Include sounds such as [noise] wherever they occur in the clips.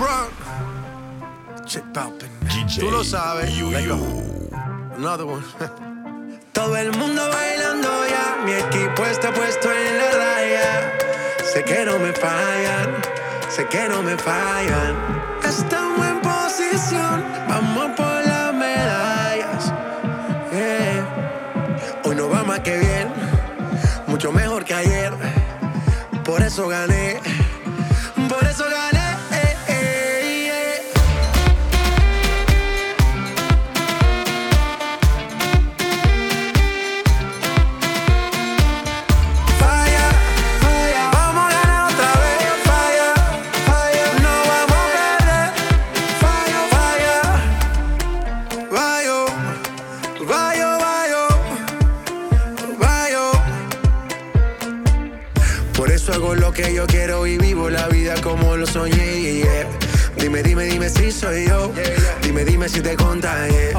LeBron. Check DJ. Tú lo sabes. You, Another one. Todo el mundo bailando ya, mi equipo está puesto en la raya. Sé que no me fallan, sé que no me fallan. Estamos en posición, vamos por las medallas. Hoy no va más que bien, mucho mejor que ayer. Por eso gané, si te contagié.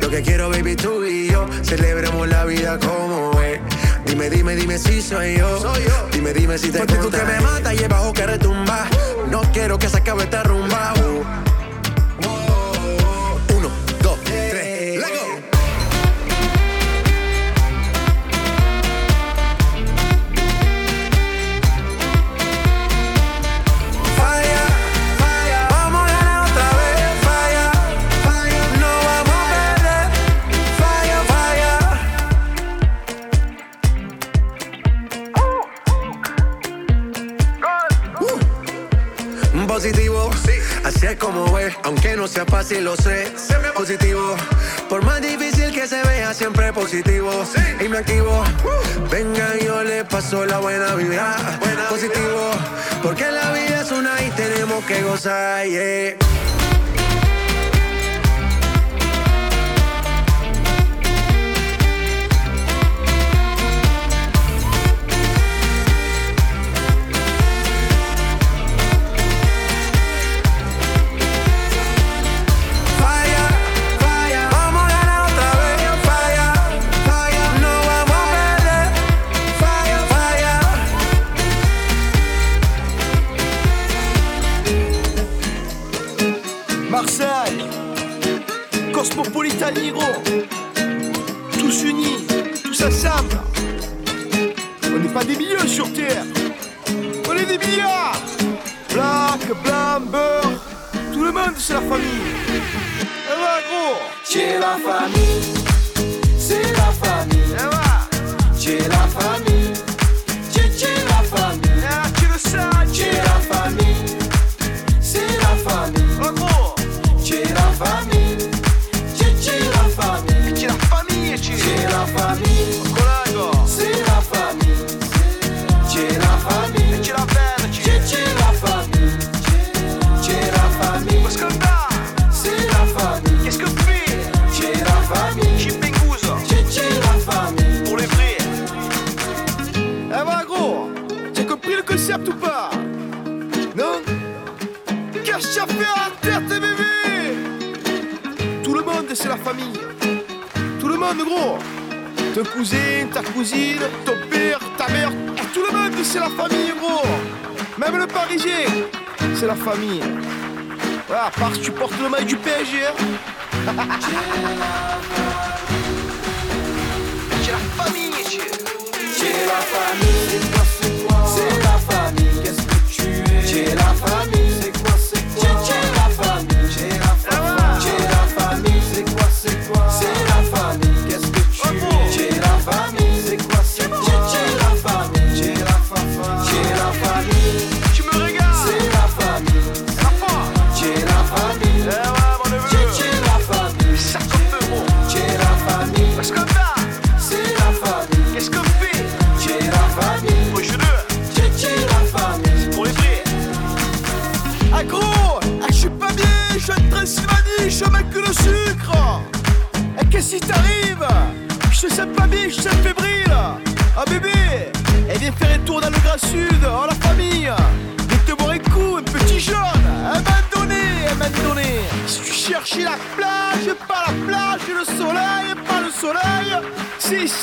Lo que quiero, baby, tú y yo. Celebremos la vida como es. Dime, dime, dime si soy yo. Dime, dime si te Porque tú que me mata y el bajo que retumba. No quiero que se acabe esta rumba. Aunque no sea fácil, lo sé. Siempre positivo, por más difícil que se vea, siempre positivo. Y me activo, venga, yo le paso la buena vibra. positivo, porque la vida es una y tenemos que gozar, yeah. 아니고 monde c'est la famille. Tout le monde gros. Ton cousin, ta cousine, ton père, ta mère, tout le monde c'est la famille gros. Même le parisien, c'est la famille. Voilà, à part si tu portes le maillot du PSG. Hein. [laughs] J'ai la famille, j'ai la famille. C'est la famille. Qu'est-ce que tu es? J'ai la famille.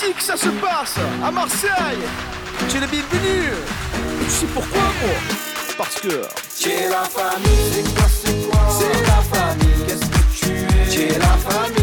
Ici que ça se passe, à Marseille. Tu es le bienvenu. Et tu sais pourquoi, gros parce que. Tu es la famille, c'est quoi, c'est quoi C'est la famille, qu'est-ce que tu es? Tu es la famille,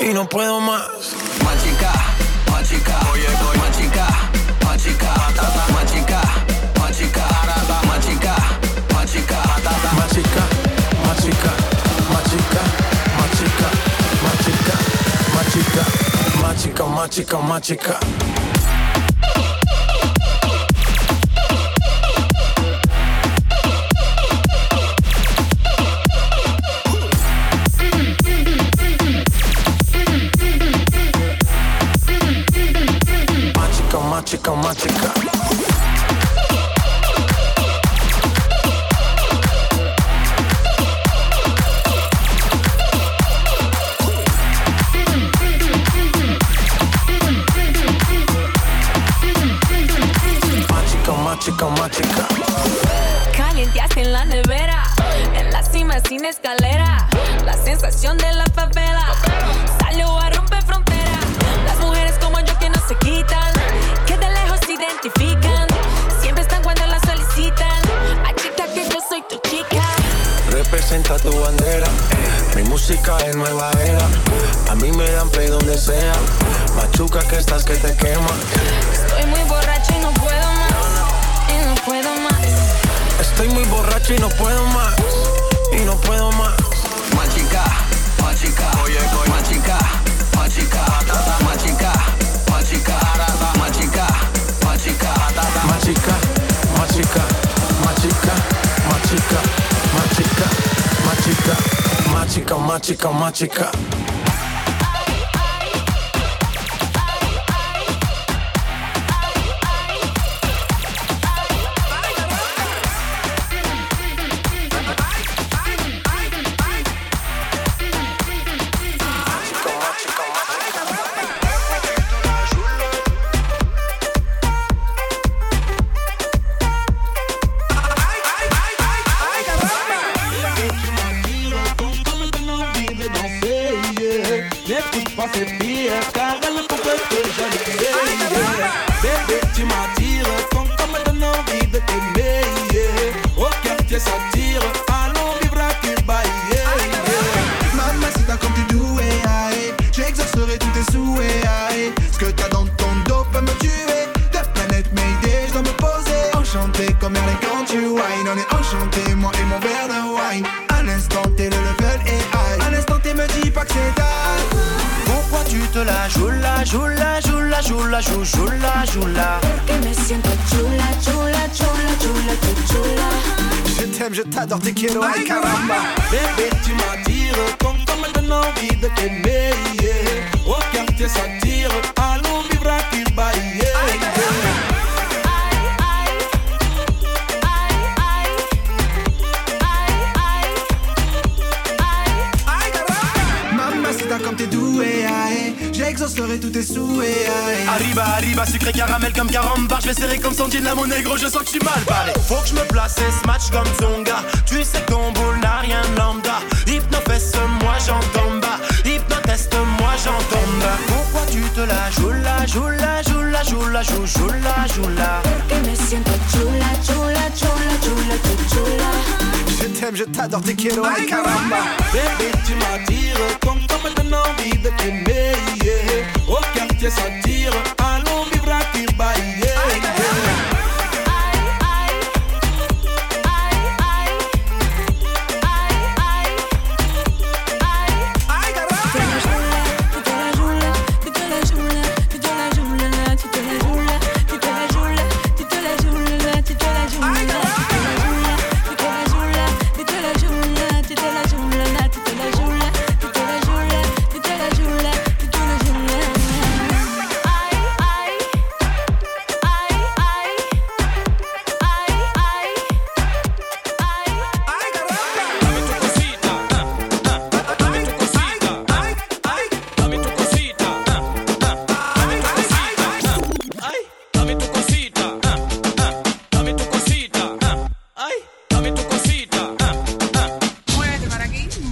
y no puedo más. Machica, machica, oye, oye. machica, machica, tata, machica, machica, arata, machica, machica, tata, machica, machica, machica, machica, machica, machica, machica, machica, machica. Machica, machica, machica. Machica, machica, machica. Calienteaste en la nevera, en la cima sin escalera. La sensación de la favela música es nueva era. A mí me dan play donde sea. Machuca que estás que te quema. Estoy muy borracha y no puedo más. Y no puedo más. Estoy muy borracho y no puedo más. Y no puedo más. Más chica, más chica. Oye, Más chica, más chica. Más chica, más chica. Más chica, más chica. Machica, machica, machica, machica, machica, chica, más machica. chica. T'aime, je t'adore, t'es kilo, ay caramba. Bébé, tu m'attires, ton corps me donne envie de t'aimer. yeah. Au quartier, ça J'exaucerai tous tes souhaits, aïe. Arriba, arriba, sucré caramel comme carambar Je vais serrer comme Sandy de la monnaie gros, je sens que je suis mal barré Faut que je me place et ce match comme Zonga Tu sais que ton boule n'a rien de lambda Hypnofesse, moi j'entends bas Hypnoteste, moi j'entends bas Pourquoi tu te la joues la, joue la, joue la, joue la, joue, joue la, joue la. Que me siento chula, chula, chula, chula, chula, chula. Je t'aime, je t'adore, te quiero, ay caramba. Bébé, tu m'attires comme comme donne envie de t'aimer. Yeah. Ça tire.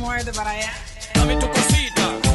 muerde para allá. Dame tu cosita.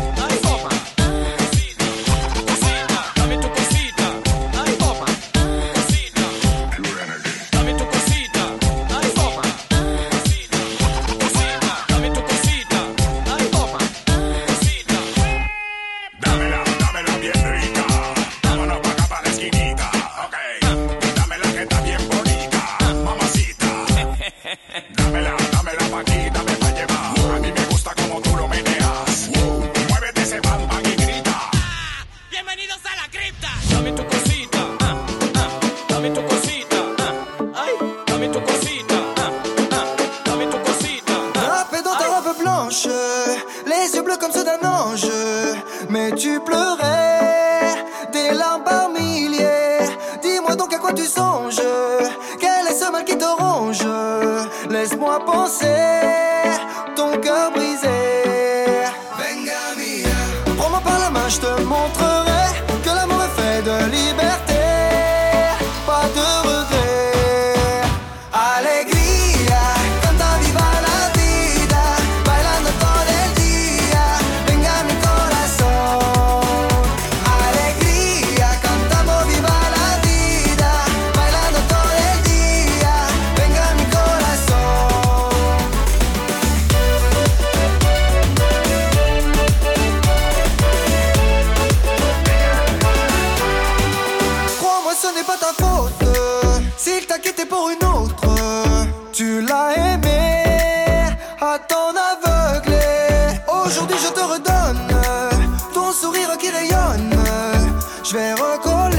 Coca-Cola.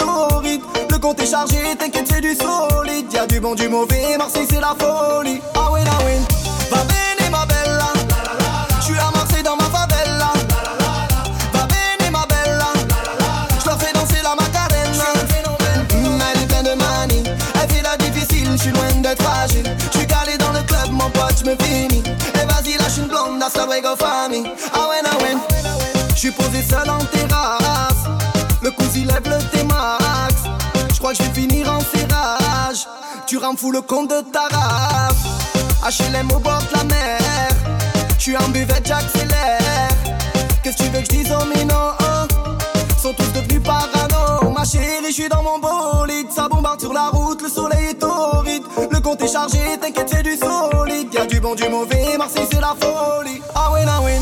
compte est chargé, t'inquiète, c'est du solide. Y'a du bon, du mauvais. Marseille, c'est la folie. Ah, ouais, ah, ouais. Va bene, ma bella. J'suis à Marseille dans ma favela. Je suis calé dans le club, mon pote, je me finis. Et vas-y, lâche une blonde, that's the way go for me. Ah ouais, ah ouais. Je suis posé seul en terrasse. Le coup il lève le. Je vais finir en serrage. Tu rends fou le compte de ta race. HLM au bord de la mer. Je suis en buvette, j'accélère. Qu'est-ce que tu veux que je dise oh mais non Sont tous devenus parano. Ma chérie, je suis dans mon bolide. Ça bombarde sur la route, le soleil est torride compte est chargé, t'inquiète, c'est du solide. Y'a du bon, du mauvais, Marseille, c'est la folie. Ah ouais, ah ouais.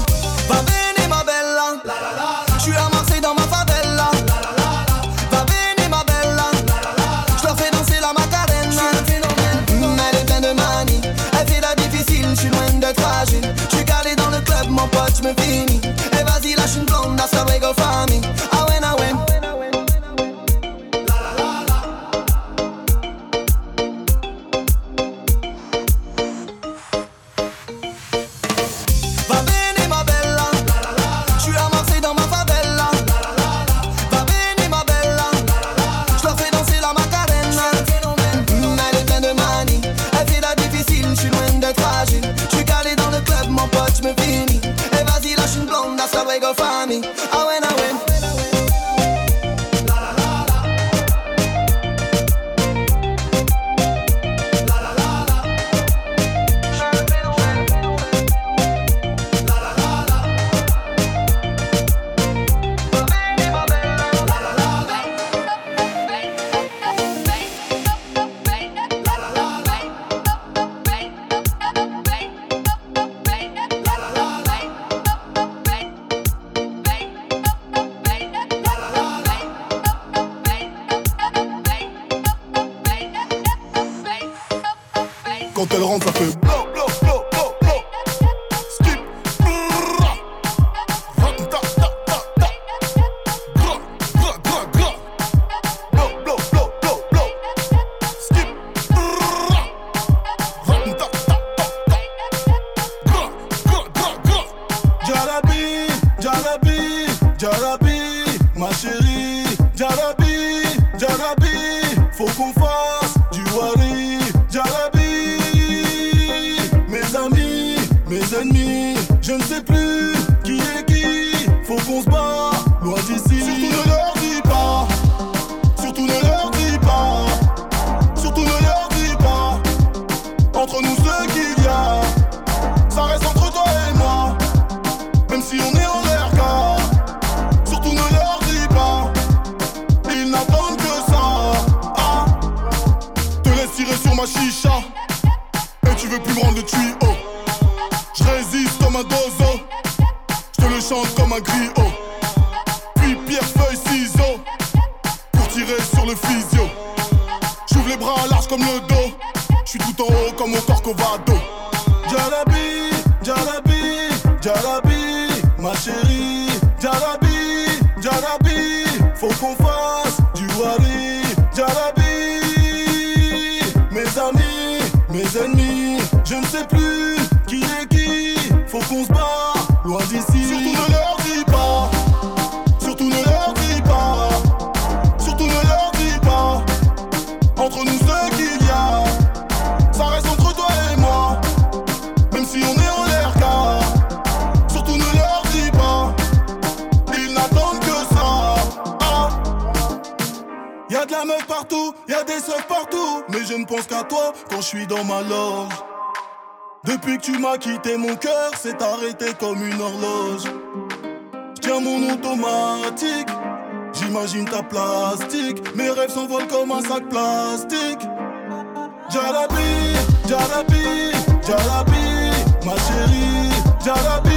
kung. a quitté mon cœur, c'est arrêté comme une horloge. J'tiens mon automatique, j'imagine ta plastique. Mes rêves s'envolent comme un sac plastique. Jalabi, Jalabi, Jalabi, ma chérie, Jalabi.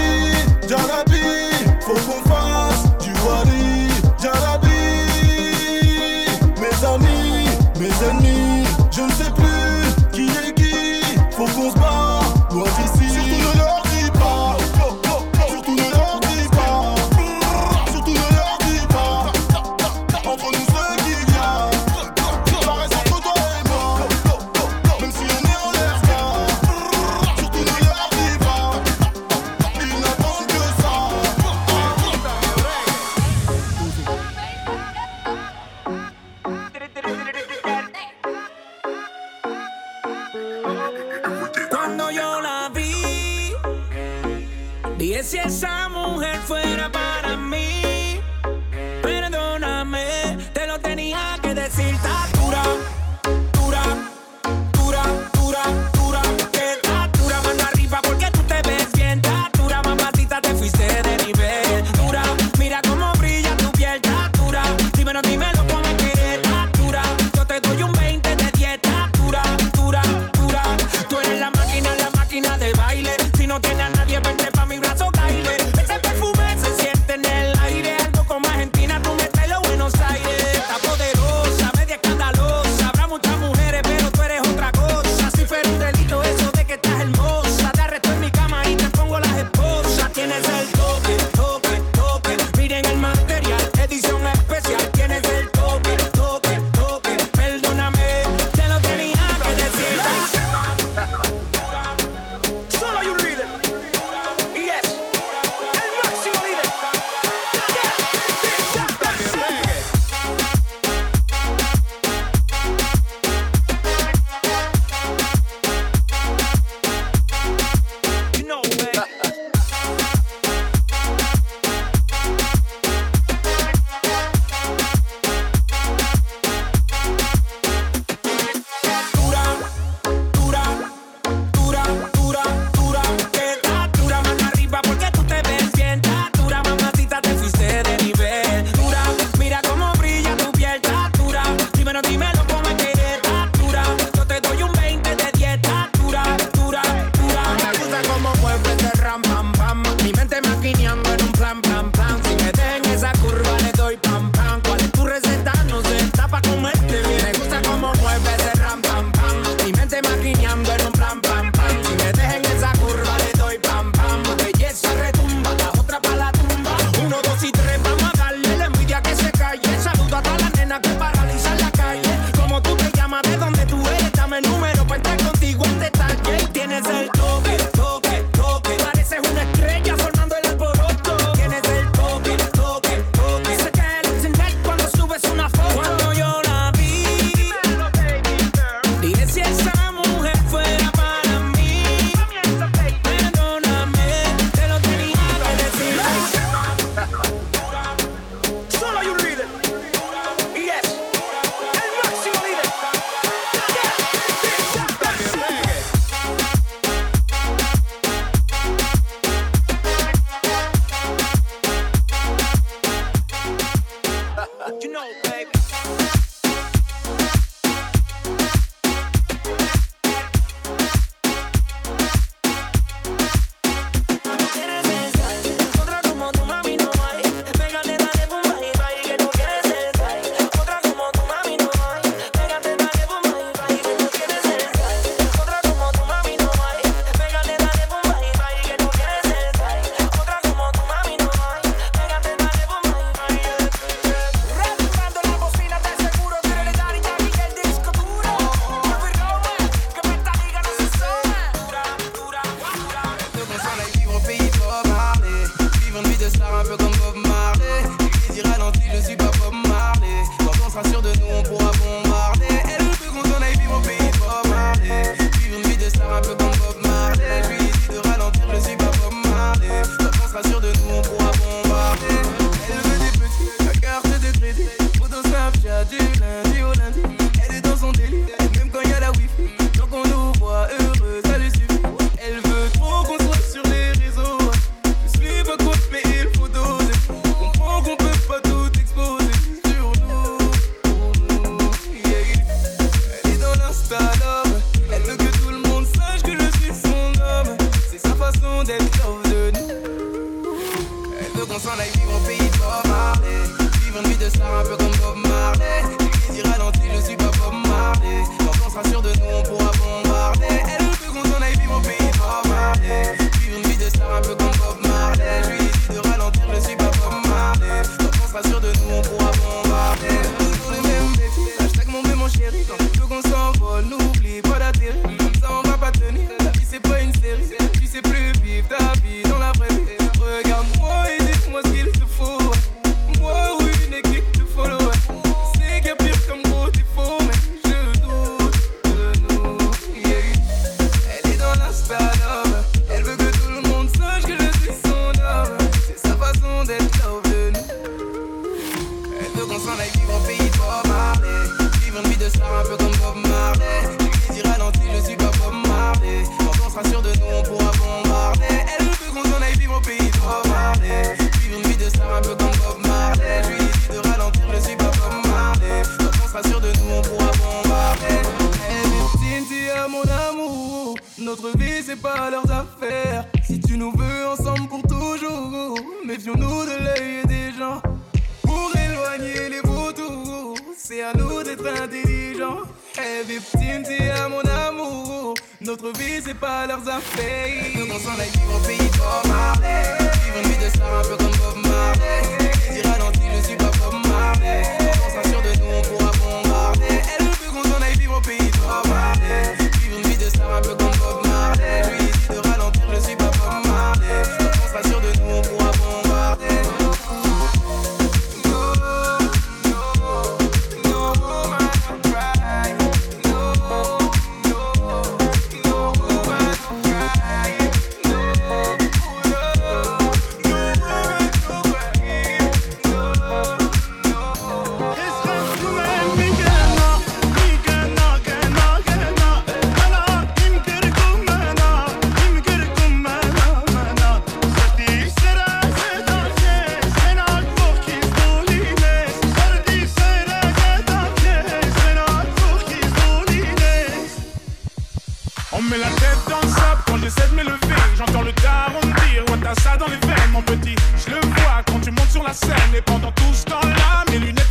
mets la tête dans le sable quand j'essaie de m'élever. J'entends le daron dire Ouais, t'as ça dans les veines, mon petit. Je le vois quand tu montes sur la scène. Et pendant tout ce temps-là, mes lunettes.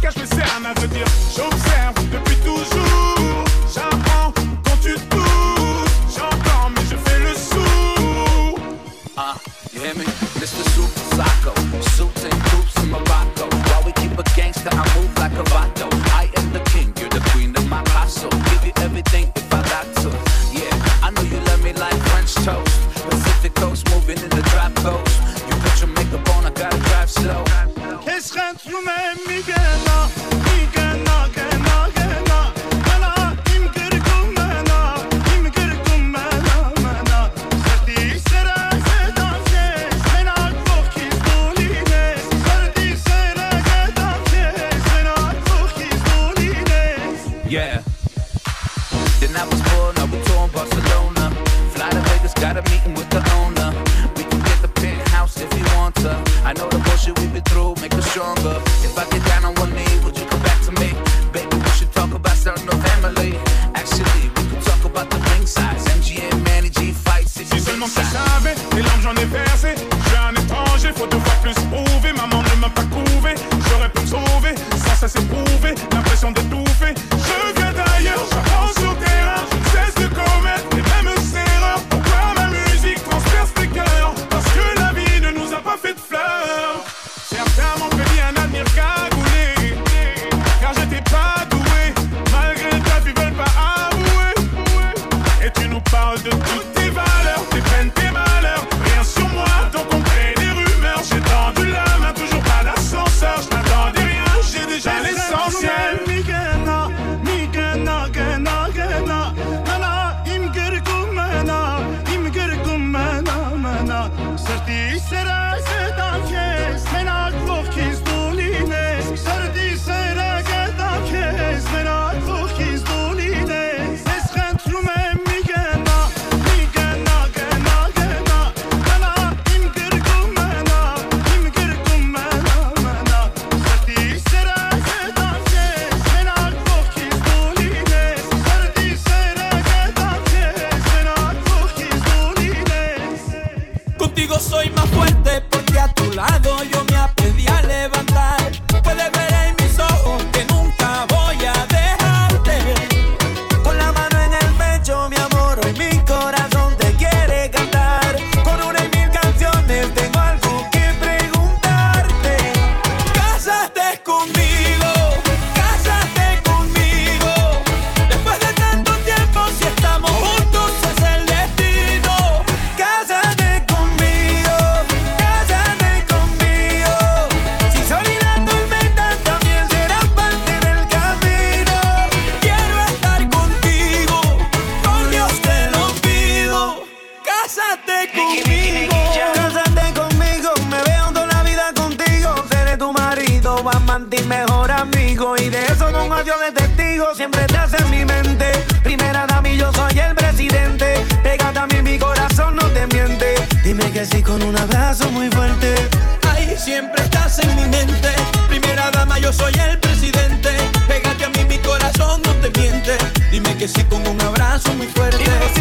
son muy fuertes.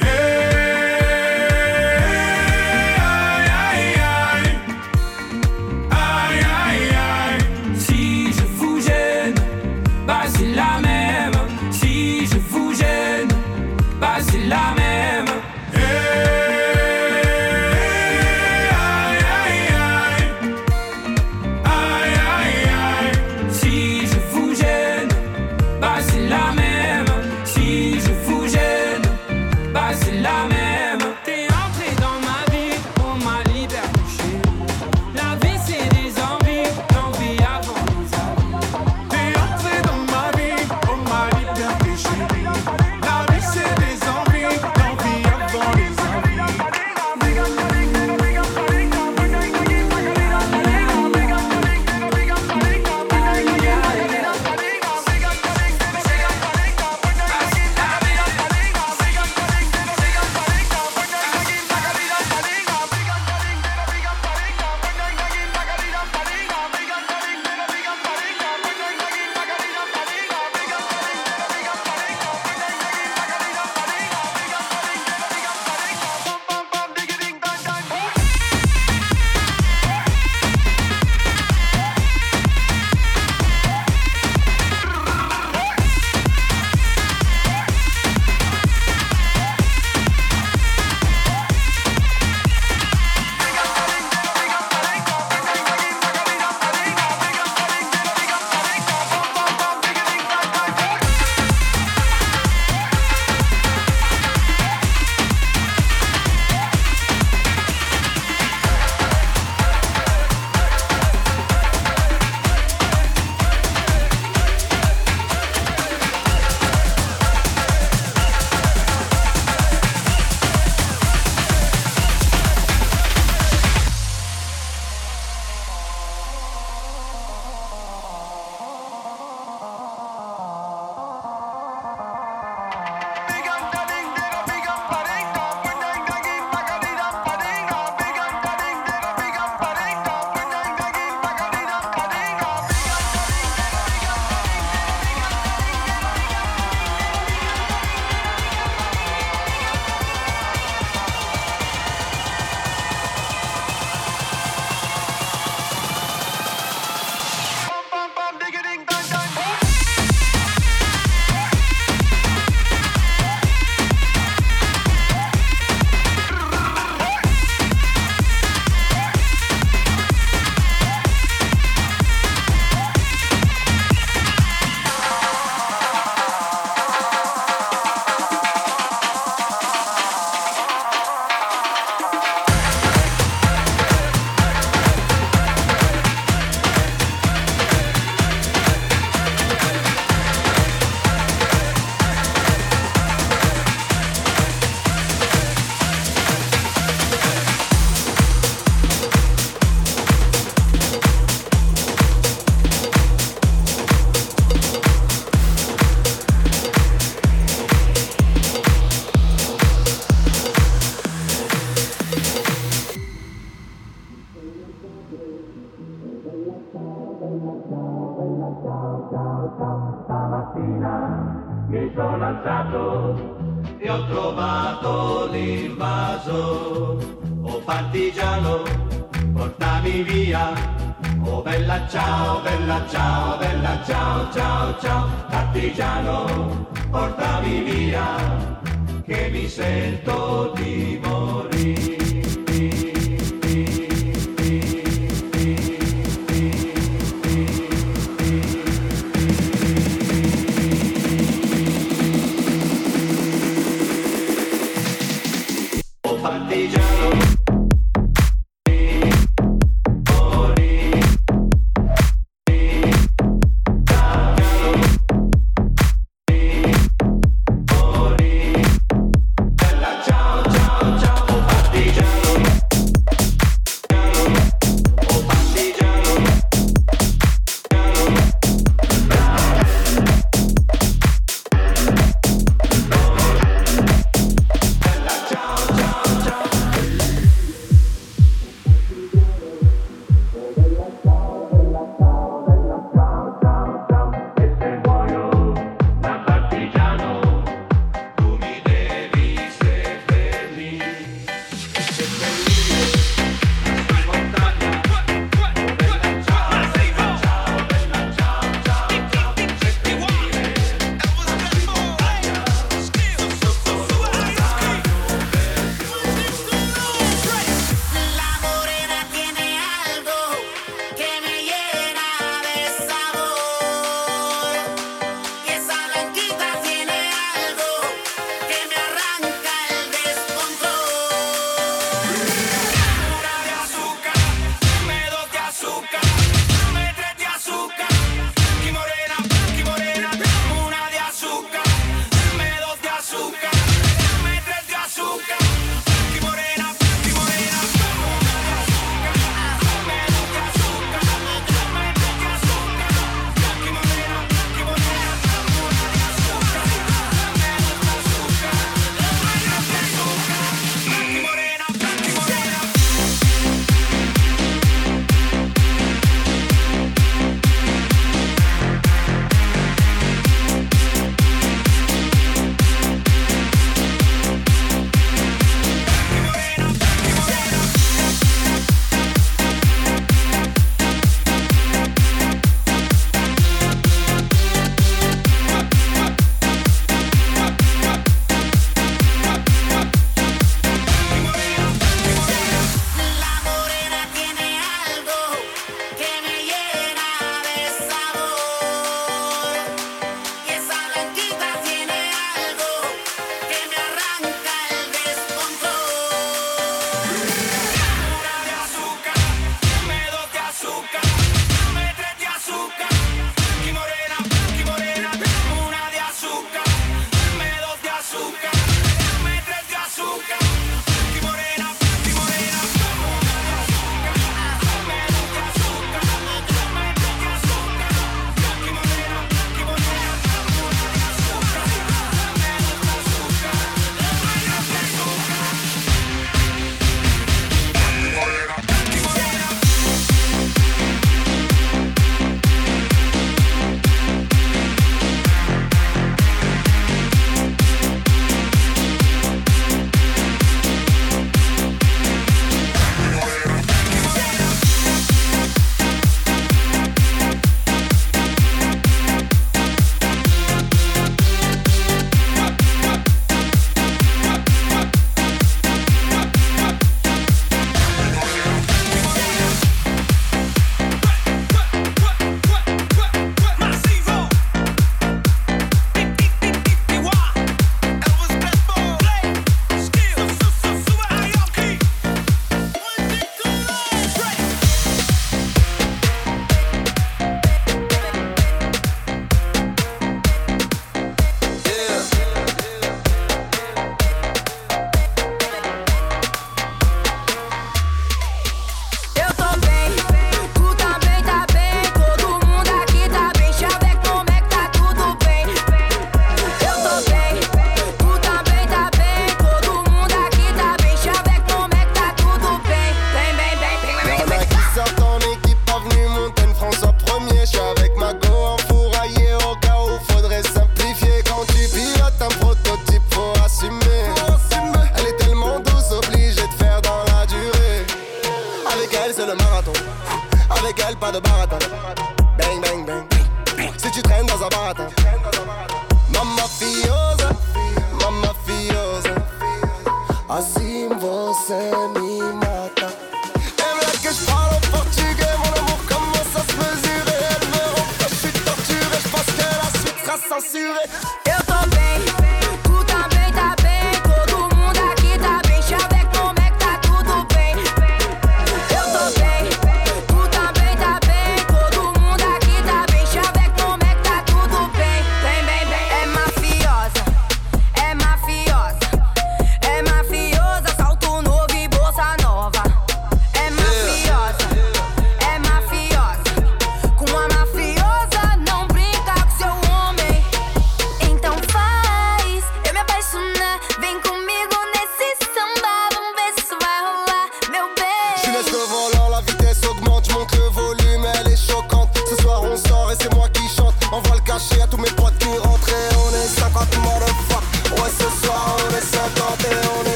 Ei!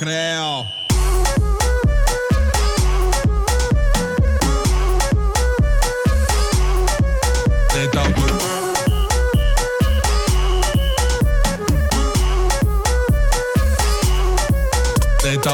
creo. Tenta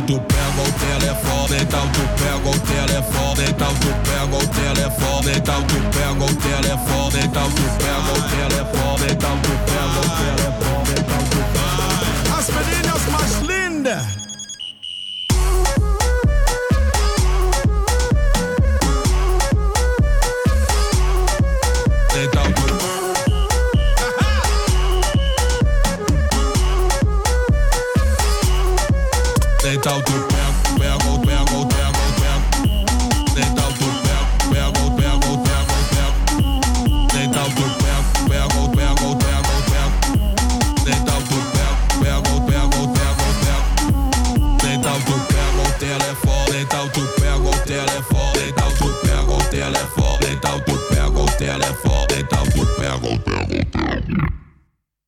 então tu pega o telefone, então tu pega o telefone, então tu pega o telefone, então tu pega o telefone, então tu pega o telefone.